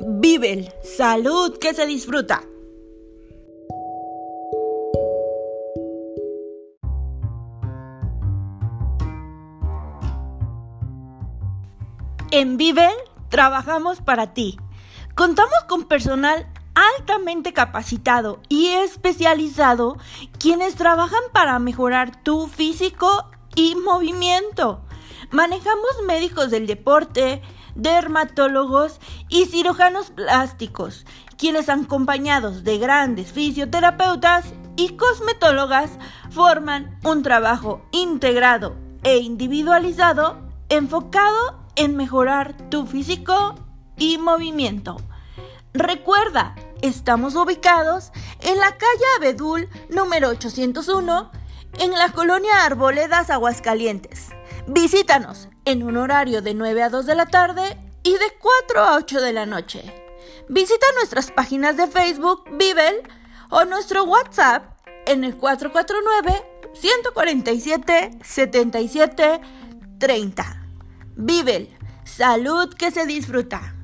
Vivel, salud que se disfruta. En Vivel trabajamos para ti. Contamos con personal altamente capacitado y especializado quienes trabajan para mejorar tu físico y movimiento. Manejamos médicos del deporte, dermatólogos y cirujanos plásticos, quienes acompañados de grandes fisioterapeutas y cosmetólogas forman un trabajo integrado e individualizado enfocado en mejorar tu físico y movimiento. Recuerda, estamos ubicados en la calle Abedul número 801 en la colonia Arboledas Aguascalientes. Visítanos en un horario de 9 a 2 de la tarde y de 4 a 8 de la noche. Visita nuestras páginas de Facebook Vivel o nuestro WhatsApp en el 449 147 77 30. Vivel, salud que se disfruta.